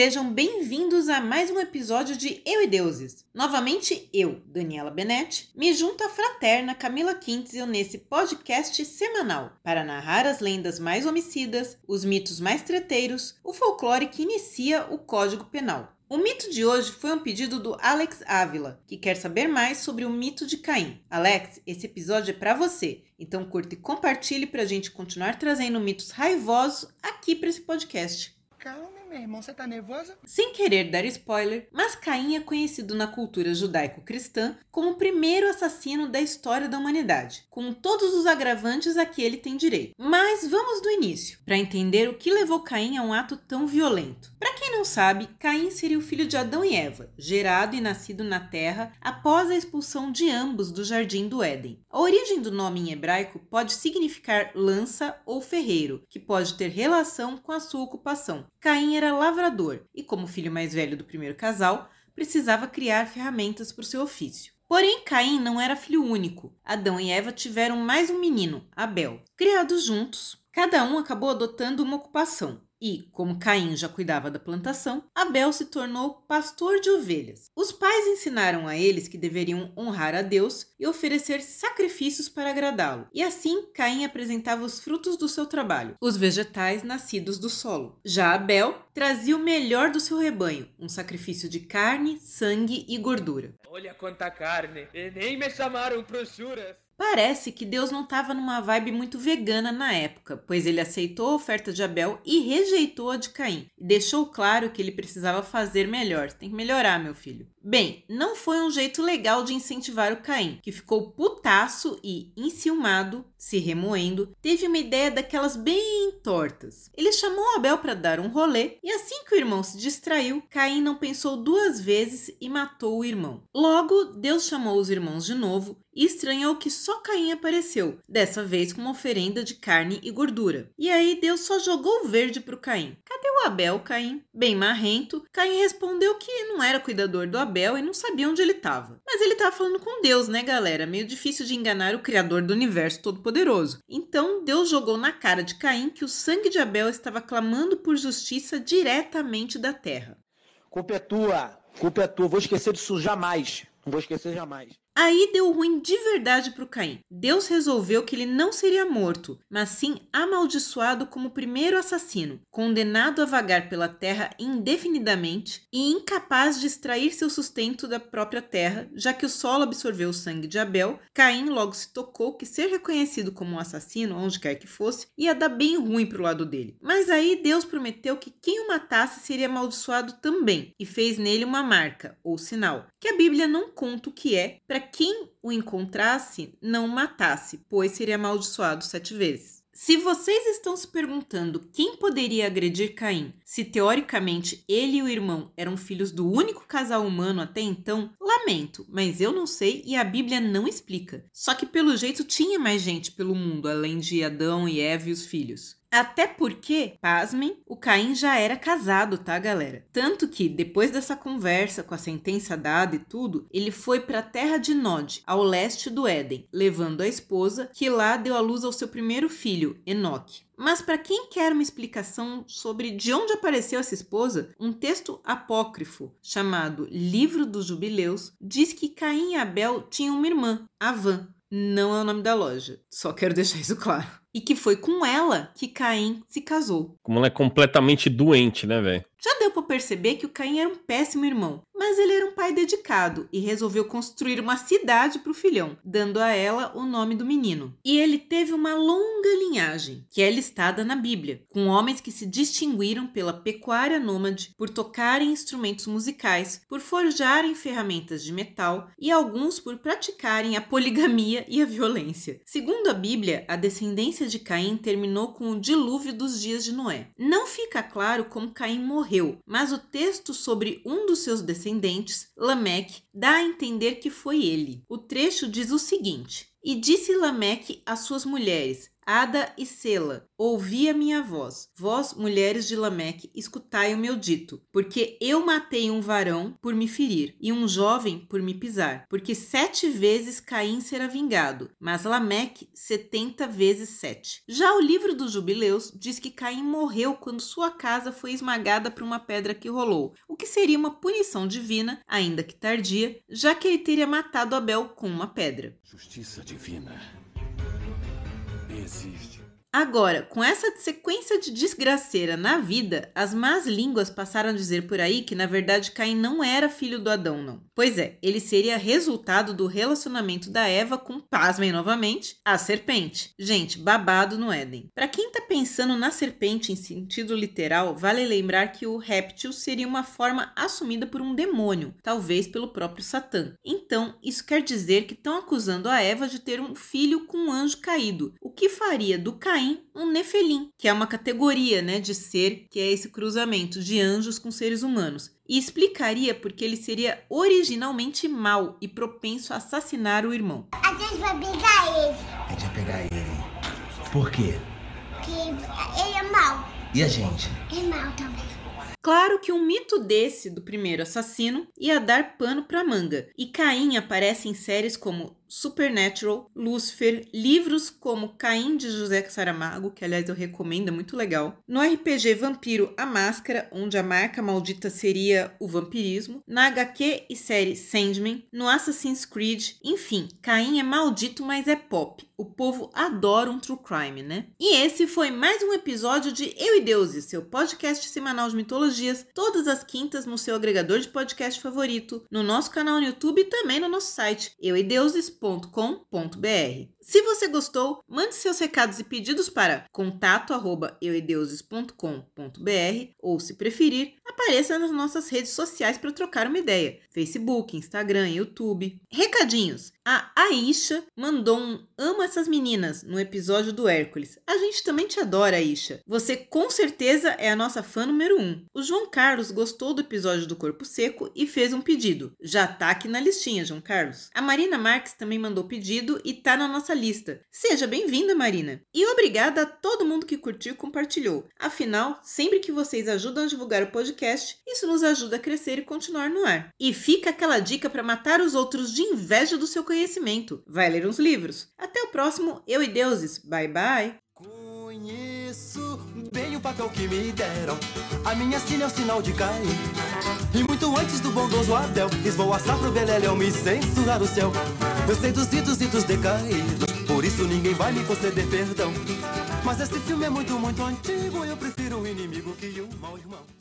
Sejam bem-vindos a mais um episódio de Eu e Deuses. Novamente eu, Daniela Benetti, me junto à fraterna Camila Quintzel nesse podcast semanal para narrar as lendas mais homicidas, os mitos mais treteiros, o folclore que inicia o Código Penal. O mito de hoje foi um pedido do Alex Ávila, que quer saber mais sobre o mito de Caim. Alex, esse episódio é para você, então curta e compartilhe para a gente continuar trazendo mitos raivosos aqui para esse podcast. Calma, meu irmão, você tá nervosa? Sem querer dar spoiler, mas Caim é conhecido na cultura judaico-cristã como o primeiro assassino da história da humanidade, com todos os agravantes a que ele tem direito. Mas vamos do início, para entender o que levou Caim a um ato tão violento. Para quem não sabe, Caim seria o filho de Adão e Eva, gerado e nascido na terra após a expulsão de ambos do jardim do Éden. A origem do nome em hebraico pode significar lança ou ferreiro, que pode ter relação com a sua ocupação. Caim era lavrador e, como filho mais velho do primeiro casal, precisava criar ferramentas para o seu ofício. Porém, Caim não era filho único. Adão e Eva tiveram mais um menino, Abel. Criados juntos, cada um acabou adotando uma ocupação. E, como Caim já cuidava da plantação, Abel se tornou pastor de ovelhas. Os pais ensinaram a eles que deveriam honrar a Deus e oferecer sacrifícios para agradá-lo. E assim, Caim apresentava os frutos do seu trabalho, os vegetais nascidos do solo. Já Abel trazia o melhor do seu rebanho, um sacrifício de carne, sangue e gordura. Olha quanta carne! E nem me chamaram brochuras! Parece que Deus não estava numa vibe muito vegana na época, pois ele aceitou a oferta de Abel e rejeitou a de Caim, e deixou claro que ele precisava fazer melhor. Tem que melhorar, meu filho. Bem, não foi um jeito legal de incentivar o Caim, que ficou putaço e, enciumado, se remoendo, teve uma ideia daquelas bem tortas. Ele chamou Abel para dar um rolê e assim que o irmão se distraiu, Caim não pensou duas vezes e matou o irmão. Logo, Deus chamou os irmãos de novo e estranhou que só Caim apareceu, dessa vez com uma oferenda de carne e gordura. E aí Deus só jogou verde pro Caim. Cadê o Abel, Caim? Bem marrento, Caim respondeu que não era cuidador do Abel e não sabia onde ele estava. Mas ele estava falando com Deus, né, galera? Meio difícil de enganar o criador do universo todo-poderoso. Então Deus jogou na cara de Caim que o sangue de Abel estava clamando por justiça diretamente da terra. Culpa é tua, culpa é tua, vou esquecer disso jamais, não vou esquecer jamais. Aí deu ruim de verdade para o Caim. Deus resolveu que ele não seria morto, mas sim amaldiçoado como primeiro assassino, condenado a vagar pela terra indefinidamente e incapaz de extrair seu sustento da própria terra, já que o solo absorveu o sangue de Abel. Caim logo se tocou que ser reconhecido como um assassino, onde quer que fosse, ia dar bem ruim para o lado dele. Mas aí Deus prometeu que quem o matasse seria amaldiçoado também e fez nele uma marca ou sinal, que a Bíblia não conta o que é para quem o encontrasse não matasse, pois seria amaldiçoado sete vezes. Se vocês estão se perguntando quem poderia agredir Caim, se teoricamente ele e o irmão eram filhos do único casal humano até então, lamento, mas eu não sei e a Bíblia não explica. Só que pelo jeito tinha mais gente pelo mundo além de Adão e Eva e os filhos. Até porque, pasmem, o Caim já era casado, tá, galera? Tanto que, depois dessa conversa com a sentença dada e tudo, ele foi para a terra de Nod, ao leste do Éden, levando a esposa, que lá deu à luz ao seu primeiro filho, Enoque. Mas para quem quer uma explicação sobre de onde apareceu essa esposa, um texto apócrifo chamado Livro dos Jubileus diz que Caim e Abel tinham uma irmã, Avã. Não é o nome da loja, só quero deixar isso claro e que foi com ela que Caim se casou. Como ela é completamente doente, né, velho? Já deu para perceber que o Caim era um péssimo irmão, mas ele era um pai dedicado e resolveu construir uma cidade para o filhão, dando a ela o nome do menino. E ele teve uma longa linhagem, que é listada na Bíblia, com homens que se distinguiram pela pecuária nômade, por tocarem instrumentos musicais, por forjarem ferramentas de metal e alguns por praticarem a poligamia e a violência. Segundo a Bíblia, a descendência de Caim terminou com o dilúvio dos dias de Noé. Não fica claro como Caim morreu morreu, mas o texto sobre um dos seus descendentes, Lameque, dá a entender que foi ele. O trecho diz o seguinte: E disse Lameque às suas mulheres: Ada e Sela, ouvi a minha voz. Vós, mulheres de Lameque, escutai o meu dito. Porque eu matei um varão por me ferir, e um jovem por me pisar. Porque sete vezes Caim será vingado, mas Lameque setenta vezes sete. Já o livro dos jubileus diz que Caim morreu quando sua casa foi esmagada por uma pedra que rolou, o que seria uma punição divina, ainda que tardia, já que ele teria matado Abel com uma pedra. Justiça divina existe. Agora, com essa sequência de desgraceira na vida, as más línguas passaram a dizer por aí que na verdade Caim não era filho do Adão, não. Pois é, ele seria resultado do relacionamento da Eva com, pasmem novamente, a serpente. Gente, babado no Éden. Para quem tá pensando na serpente em sentido literal, vale lembrar que o réptil seria uma forma assumida por um demônio, talvez pelo próprio Satã. Então, isso quer dizer que estão acusando a Eva de ter um filho com um anjo caído, o que faria do Caim Caim um Nefelim, que é uma categoria né, de ser que é esse cruzamento de anjos com seres humanos. E explicaria porque ele seria originalmente mau e propenso a assassinar o irmão. A gente vai pegar ele. A gente vai pegar ele. Por quê? Porque ele é mau. E a gente? É mau também. Claro que um mito desse do primeiro assassino ia dar pano pra manga, e Caim aparece em séries como Supernatural, Lucifer, livros como Caim de José Saramago, que aliás eu recomendo, é muito legal. No RPG Vampiro A Máscara, onde a marca maldita seria o vampirismo. Na HQ e série Sandman, no Assassin's Creed, enfim, Caim é maldito, mas é pop. O povo adora um true crime, né? E esse foi mais um episódio de Eu e Deuses, seu podcast semanal de mitologias, todas as quintas no seu agregador de podcast favorito, no nosso canal no YouTube e também no nosso site euideuses.com euedeuses.com.br. Se você gostou, mande seus recados e pedidos para contato@euedeuses.com.br ou, se preferir, apareça nas nossas redes sociais para trocar uma ideia: Facebook, Instagram, YouTube. Recadinhos. A Aisha mandou um amo essas meninas no episódio do Hércules. A gente também te adora, Aisha. Você com certeza é a nossa fã número um. O João Carlos gostou do episódio do Corpo Seco e fez um pedido. Já tá aqui na listinha, João Carlos. A Marina Marques também mandou pedido e tá na nossa lista. Seja bem-vinda, Marina. E obrigada a todo mundo que curtiu e compartilhou. Afinal, sempre que vocês ajudam a divulgar o podcast, isso nos ajuda a crescer e continuar no ar. E fica aquela dica para matar os outros de inveja do seu conhecimento. Vai ler uns livros. Até o próximo Eu e Deuses. Bye bye. Conheço bem o papel que me deram. A minha sina é o sinal de cair. E muito antes do bondoso Abel, esvoaçar pro Beleléu me censurar o céu. Eu sei dos ritos e dos decaídos, por isso ninguém vai me conceder perdão. Mas esse filme é muito, muito antigo, eu prefiro o inimigo que o mau irmão.